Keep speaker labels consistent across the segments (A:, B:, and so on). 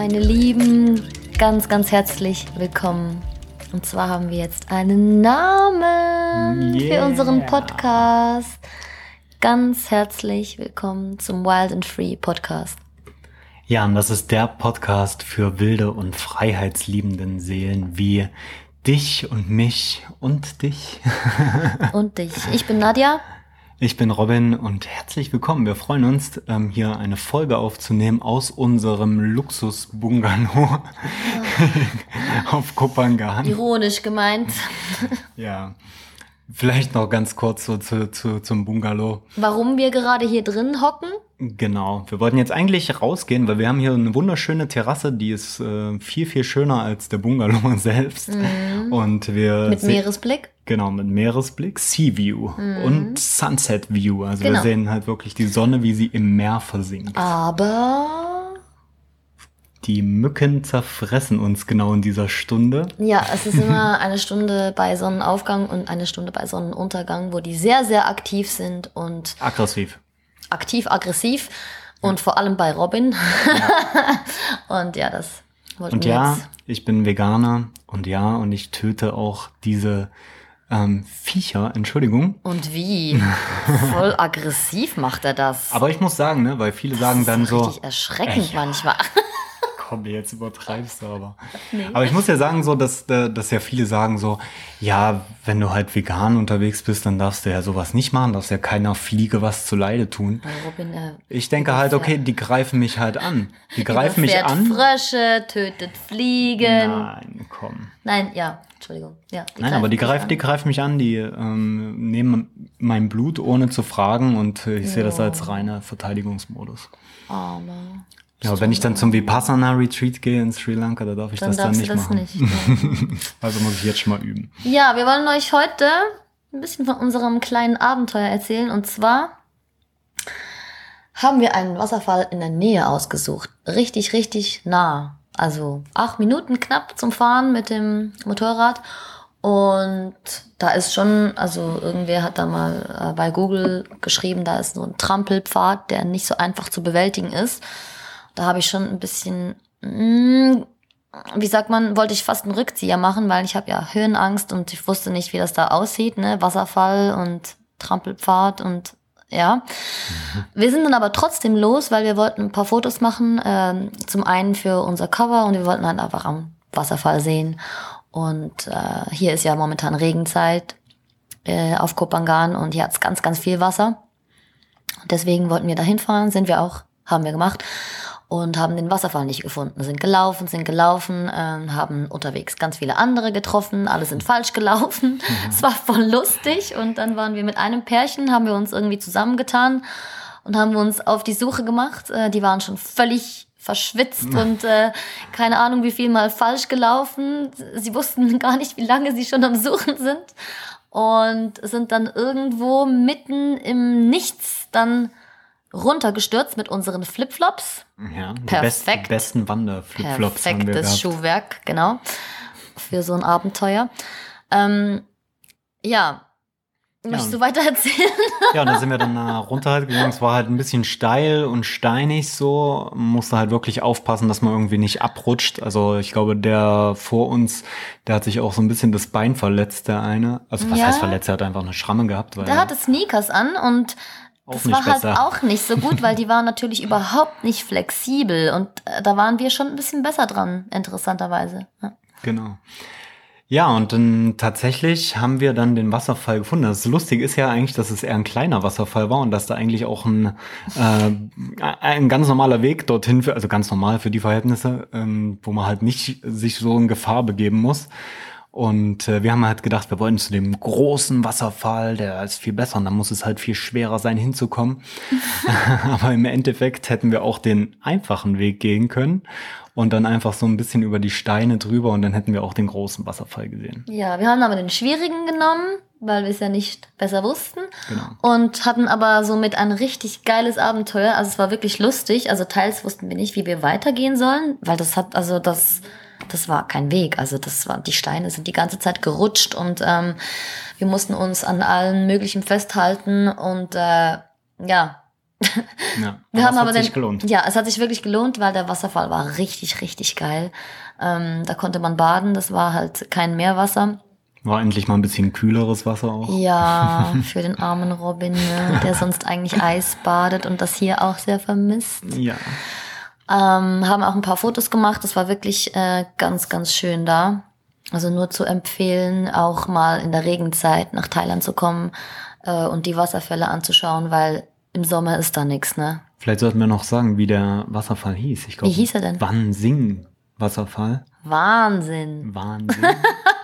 A: Meine Lieben, ganz, ganz herzlich willkommen. Und zwar haben wir jetzt einen Namen für
B: Yeah.
A: unseren Podcast. Ganz herzlich willkommen zum Wild and Free Podcast.
B: Ja, und das ist der Podcast für wilde und freiheitsliebenden Seelen wie dich und mich und dich.
A: Und dich. Ich bin Nadja.
B: Ich bin Robin und herzlich willkommen. Wir freuen uns, ähm, hier eine Folge aufzunehmen aus unserem Luxus-Bungalow auf Kopangan.
A: Ironisch gemeint.
B: Ja, vielleicht noch ganz kurz so zu, zu, zum Bungalow.
A: Warum wir gerade hier drin hocken?
B: Genau, wir wollten jetzt eigentlich rausgehen, weil wir haben hier eine wunderschöne Terrasse, die ist äh, viel, viel schöner als der Bungalow selbst. Und wir
A: Mhm. Mit Meeresblick.
B: Genau, mit Meeresblick, Sea View und Sunset View. Also
A: Genau.
B: wir sehen halt wirklich die Sonne, wie sie im Meer versinkt.
A: Aber
B: Die Mücken zerfressen uns genau in dieser Stunde.
A: ja, es ist immer eine Stunde bei Sonnenaufgang und eine Stunde bei Sonnenuntergang, wo die sehr, sehr aktiv sind und
B: Aggressiv.
A: Aktiv, aggressiv und vor allem bei Robin. und ja, das wollten
B: Und
A: wir
B: ja,
A: jetzt.
B: ich bin Veganer und ja, und ich töte auch diese ähm, Viecher, Entschuldigung.
A: Und wie? Voll aggressiv macht er das.
B: Aber ich muss sagen, ne, weil viele sagen dann
A: das ist
B: so,
A: richtig erschreckend
B: Echt?
A: manchmal.
B: Komm, jetzt übertreibst du aber. Aber ich muss ja sagen, so, dass, äh, dass ja viele sagen so, ja, wenn du halt vegan unterwegs bist, dann darfst du ja sowas nicht machen, darfst ja keiner Fliege was zu Leide tun.
A: Robin, äh,
B: Ich denke halt, okay, die greifen mich halt an. Die greifen mich an.
A: Frösche, tötet Fliegen. Nein,
B: Nein, komm.
A: ja, Entschuldigung. Ja,
B: Nein, aber die greifen, die greifen mich an, die ähm, nehmen mein Blut ohne zu fragen und ich sehe das als reiner Verteidigungsmodus.
A: Arme.
B: Ja, aber wenn ich dann zum Vipassana Retreat gehe in Sri Lanka, da darf ich
A: Dann
B: das dann nicht
A: das
B: machen.
A: nicht. Ja.
B: Also muss ich jetzt schon mal üben.
A: Ja, wir wollen euch heute ein bisschen von unserem kleinen Abenteuer erzählen. Und zwar haben wir einen Wasserfall in der Nähe ausgesucht. Richtig, richtig nah. Also acht Minuten knapp zum Fahren mit dem Motorrad. Und da ist schon, also irgendwer hat da mal äh, bei Google geschrieben, da ist so ein Trampelpfad, der nicht so einfach zu bewältigen ist. Da habe ich schon ein bisschen, mm, wie sagt man, wollte ich fast einen Rückzieher machen, weil ich habe ja Höhenangst und ich wusste nicht, wie das da aussieht, ne? Wasserfall und Trampelpfad und ja. Wir sind dann aber trotzdem los, weil wir wollten ein paar Fotos machen. Ähm, zum einen für unser Cover und wir wollten halt einfach am Wasserfall sehen. Und äh, hier ist ja momentan Regenzeit äh, auf Kopangan und hier hat's ganz, ganz viel Wasser. Deswegen wollten wir da hinfahren, sind wir auch, haben wir gemacht und haben den Wasserfall nicht gefunden. Sind gelaufen, sind gelaufen, ähm, haben unterwegs ganz viele andere getroffen, alle sind falsch gelaufen. Es war voll lustig und dann waren wir mit einem Pärchen, haben wir uns irgendwie zusammengetan und haben uns auf die Suche gemacht. Äh, die waren schon völlig verschwitzt und äh, keine Ahnung, wie viel mal falsch gelaufen. Sie wussten gar nicht, wie lange sie schon am Suchen sind und sind dann irgendwo mitten im Nichts dann runtergestürzt mit unseren Flipflops.
B: Ja, die
A: Perfekt.
B: besten, besten Wanderflipflops haben wir
A: Perfektes. Schuhwerk, genau. Für so ein Abenteuer. Ähm, ja. Möchtest
B: Ja.
A: du weiter erzählen?
B: Ja, und da sind wir dann runter halt gegangen. Es war halt ein bisschen steil und steinig so. Man musste halt wirklich aufpassen, dass man irgendwie nicht abrutscht. Also ich glaube, der vor uns, der hat sich auch so ein bisschen das Bein verletzt, der eine. Also was
A: Ja.
B: heißt verletzt? Er hat einfach eine Schramme gehabt. Weil
A: Der hatte Sneakers an und das war halt
B: besser.
A: auch nicht so gut, weil die waren natürlich überhaupt nicht flexibel und äh, da waren wir schon ein bisschen besser dran, interessanterweise. Ja.
B: Genau. Ja, und dann tatsächlich haben wir dann den Wasserfall gefunden. Das Lustige ist ja eigentlich, dass es eher ein kleiner Wasserfall war und dass da eigentlich auch ein, äh, ein ganz normaler Weg dorthin, für, also ganz normal für die Verhältnisse, ähm, wo man halt nicht sich so in Gefahr begeben muss. Und äh, wir haben halt gedacht, wir wollen zu dem großen Wasserfall, der ist viel besser und dann muss es halt viel schwerer sein, hinzukommen. Aber im Endeffekt hätten wir auch den einfachen Weg gehen können und dann einfach so ein bisschen über die Steine drüber und dann hätten wir auch den großen Wasserfall gesehen.
A: ja, wir haben aber den schwierigen genommen, weil wir es ja nicht besser wussten.
B: Genau.
A: Und hatten aber somit ein richtig geiles Abenteuer. Also es war wirklich lustig. Also teils wussten wir nicht, wie wir weitergehen sollen, weil das hat, also das, das war kein Weg. Also das war, die Steine sind die ganze Zeit gerutscht und ähm, wir mussten uns an allen möglichen festhalten und äh, ja,
B: Ja,
A: Wir haben
B: es
A: aber
B: hat sich
A: den,
B: gelohnt.
A: Ja, es hat sich wirklich gelohnt, weil der Wasserfall war richtig, richtig geil. Ähm, da konnte man baden, das war halt kein Meerwasser.
B: War endlich mal ein bisschen kühleres Wasser auch.
A: Ja, für den armen Robin, ne, der sonst eigentlich Eis badet und das hier auch sehr vermisst.
B: Ja.
A: Ähm, haben auch ein paar Fotos gemacht. Das war wirklich äh, ganz, ganz schön da. Also nur zu empfehlen, auch mal in der Regenzeit nach Thailand zu kommen äh, und die Wasserfälle anzuschauen, weil im Sommer ist da nichts, ne?
B: Vielleicht sollten wir noch sagen, wie der Wasserfall hieß. Ich glaub,
A: Wie hieß er denn?
B: Wansing Wasserfall.
A: Wahnsinn.
B: Wahnsinn.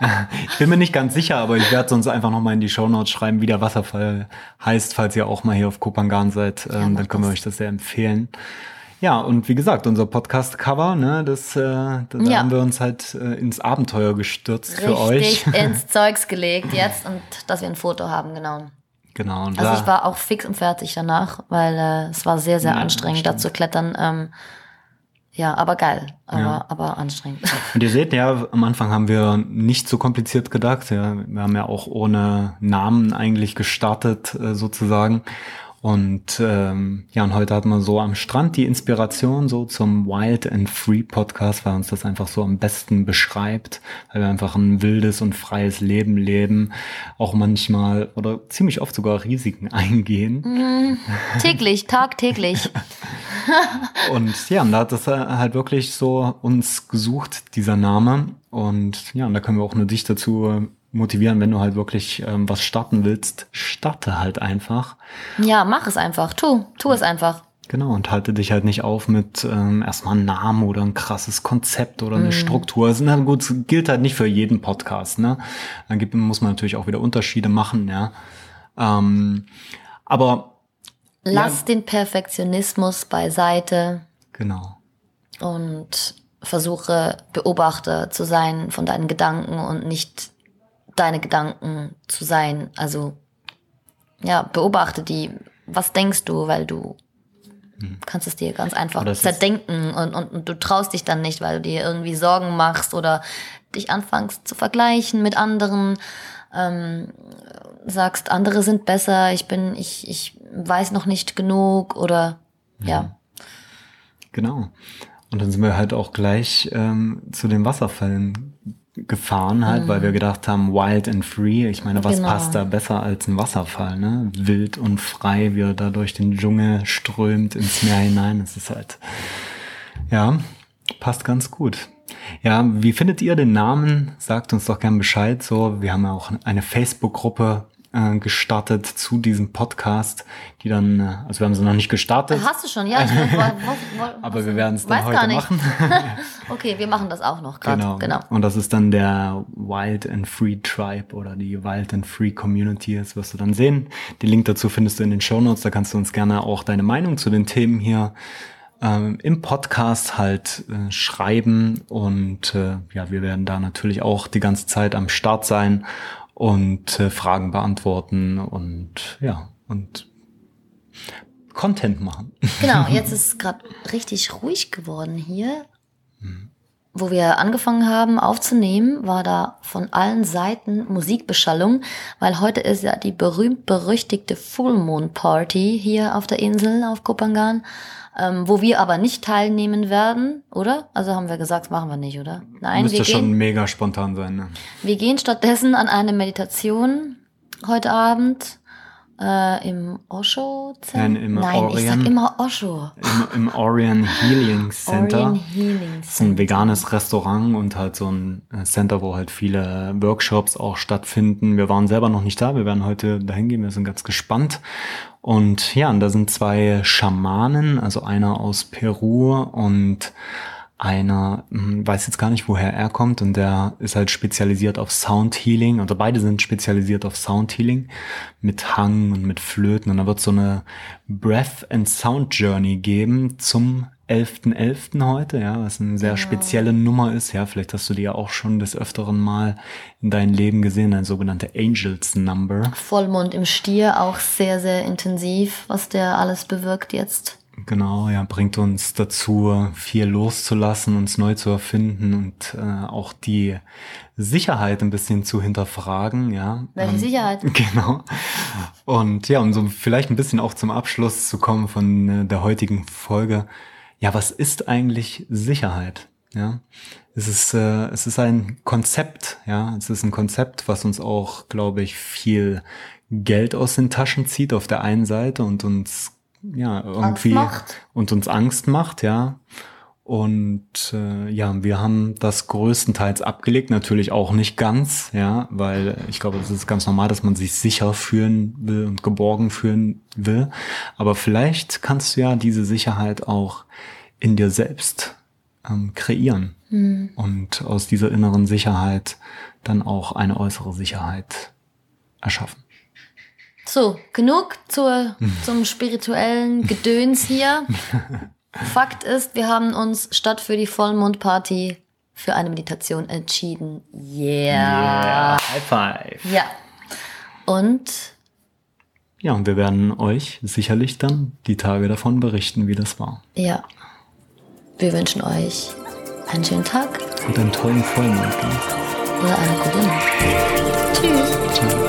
B: ich bin mir nicht ganz sicher, aber ich werde sonst einfach nochmal in die Shownotes schreiben, wie der Wasserfall heißt, falls ihr auch mal hier auf Kopangan seid. Ähm,
A: mach
B: dann können wir euch das sehr empfehlen. Ja, und wie gesagt, unser Podcast-Cover, ne, das, äh, da
A: Ja.
B: haben wir uns halt äh, ins Abenteuer gestürzt für euch.
A: Richtig ins Zeugs gelegt jetzt und dass wir ein Foto haben, genau.
B: Genau. Und
A: Also
B: da,
A: ich war auch fix und fertig danach, weil äh, es war sehr, sehr
B: Ja,
A: anstrengend, da zu klettern. Ähm, ja, aber geil, aber,
B: Ja.
A: aber anstrengend.
B: Und ihr seht ja, am Anfang haben wir nicht so kompliziert gedacht. Ja, wir haben ja auch ohne Namen eigentlich gestartet, äh, sozusagen. Und ähm, ja, und heute hatten wir so am Strand die Inspiration so zum Wild and Free Podcast, weil uns das einfach so am besten beschreibt, weil wir einfach ein wildes und freies Leben leben, auch manchmal oder ziemlich oft sogar Risiken eingehen.
A: täglich, tagtäglich.
B: Und ja, und da hat das halt wirklich so uns gesucht, dieser Name. Und ja, und da können wir auch nur dich dazu äh, motivieren, wenn du halt wirklich ähm, was starten willst, starte halt einfach.
A: Ja, mach es einfach. Tu, tu es einfach.
B: Genau, und halte dich halt nicht auf mit ähm, erstmal einem Namen oder ein krasses Konzept oder eine Struktur. Also, na gut, gilt halt nicht für jeden Podcast, ne? Dann gibt, muss man natürlich auch wieder Unterschiede machen, ja. Ähm, aber
A: Lass den Perfektionismus beiseite
B: genau.
A: und versuche Beobachter zu sein von deinen Gedanken und nicht deine Gedanken zu sein. Also ja, beobachte die. Was denkst du, weil du kannst es dir ganz einfach
B: Hm.
A: Zerdenken und, und, und du traust dich dann nicht, weil du dir irgendwie Sorgen machst oder dich anfängst zu vergleichen mit anderen, ähm, sagst, andere sind besser, ich bin, ich, ich weiß noch nicht genug oder ja.
B: Genau. Und dann sind wir halt auch gleich ähm, zu den Wasserfällen gefahren, halt, weil wir gedacht haben, wild and free. Ich meine, was
A: Genau.
B: passt da besser als ein Wasserfall, ne? Wild und frei, wie er da durch den Dschungel strömt ins Meer hinein. Das ist halt, ja, passt ganz gut. Ja, wie findet ihr den Namen? Sagt uns doch gern Bescheid. So, wir haben ja auch eine Facebook-Gruppe äh, gestartet zu diesem Podcast, die dann, äh, also wir haben sie noch nicht gestartet,
A: Hast du schon? Ja, ich wollt, wollt, wollt,
B: aber wir werden es dann heute machen.
A: Okay, wir machen das auch noch gerade.
B: Genau.
A: Genau.
B: Und das ist dann der Wild and Free Tribe oder die Wild and Free Community. Das wirst du dann sehen. Den Link dazu findest du in den Show Notes. Da kannst du uns gerne auch deine Meinung zu den Themen hier ähm, im Podcast halt äh, schreiben. Und äh, ja, wir werden da natürlich auch die ganze Zeit am Start sein und äh, Fragen beantworten und ja, und Content machen.
A: Genau, jetzt ist es gerade richtig ruhig geworden hier.
B: Mhm.
A: Wo wir angefangen haben aufzunehmen, war da von allen Seiten Musikbeschallung, weil heute ist ja die berühmt-berüchtigte Full Moon Party hier auf der Insel, auf Kopangan, ähm, wo wir aber nicht teilnehmen werden, oder? Also haben wir gesagt, das machen wir nicht, oder? Nein,
B: Müsste
A: wir
B: schon
A: gehen,
B: mega spontan sein. Ne?
A: wir gehen stattdessen an eine Meditation heute Abend äh, im Osho
B: Nein,
A: Center.
B: im
A: Nein, ich sag
B: Orient.
A: immer Osho.
B: Im, im Orion Healing Center.
A: Orient Healing
B: Das ist ein
A: Center.
B: veganes Restaurant und halt so ein Center, wo halt viele Workshops auch stattfinden. Wir waren selber noch nicht da, wir werden heute dahin gehen, wir sind ganz gespannt. Und ja, und da sind zwei Schamanen, also einer aus Peru und einer, hm, weiß jetzt gar nicht, woher er kommt und der ist halt spezialisiert auf Sound Healing, oder beide sind spezialisiert auf Sound Healing mit Hang und mit Flöten und da wird so eine Breath and Sound Journey geben zum 11.11. heute, ja, was eine sehr spezielle Nummer ist. Ja, vielleicht hast du die ja auch schon des Öfteren mal in deinem Leben gesehen, ein sogenannter Angels Number.
A: Vollmond im Stier auch sehr, sehr intensiv, was der alles bewirkt jetzt.
B: Genau, ja, bringt uns dazu, viel loszulassen, uns neu zu erfinden und äh, auch die Sicherheit ein bisschen zu hinterfragen, ja.
A: Welche
B: Ähm,
A: Sicherheit?
B: Genau. Und ja, um so vielleicht ein bisschen auch zum Abschluss zu kommen von äh, der heutigen Folge. Ja, was ist eigentlich Sicherheit? Ja, es ist, äh, es ist ein Konzept, ja, es ist ein Konzept, was uns auch, glaube ich, viel Geld aus den Taschen zieht auf der einen Seite und uns ja irgendwie
A: macht.
B: und uns Angst macht, ja. Und äh, ja, wir haben das größtenteils abgelegt, natürlich auch nicht ganz, ja, weil ich glaube, es ist ganz normal, dass man sich sicher fühlen will und geborgen fühlen will. Aber vielleicht kannst du ja diese Sicherheit auch in dir selbst ähm, kreieren und aus dieser inneren Sicherheit dann auch eine äußere Sicherheit erschaffen.
A: So, genug zur, zum spirituellen Gedöns hier. Fakt ist, wir haben uns statt für die Vollmondparty für eine Meditation entschieden. Yeah.
B: High five.
A: Ja. Und
B: Ja, und wir werden euch sicherlich dann die Tage davon berichten, wie das war.
A: ja, wir wünschen euch einen schönen Tag
B: Und einen tollen Vollmond.
A: Oder eine gute Nacht. Tschüss.
B: Ciao.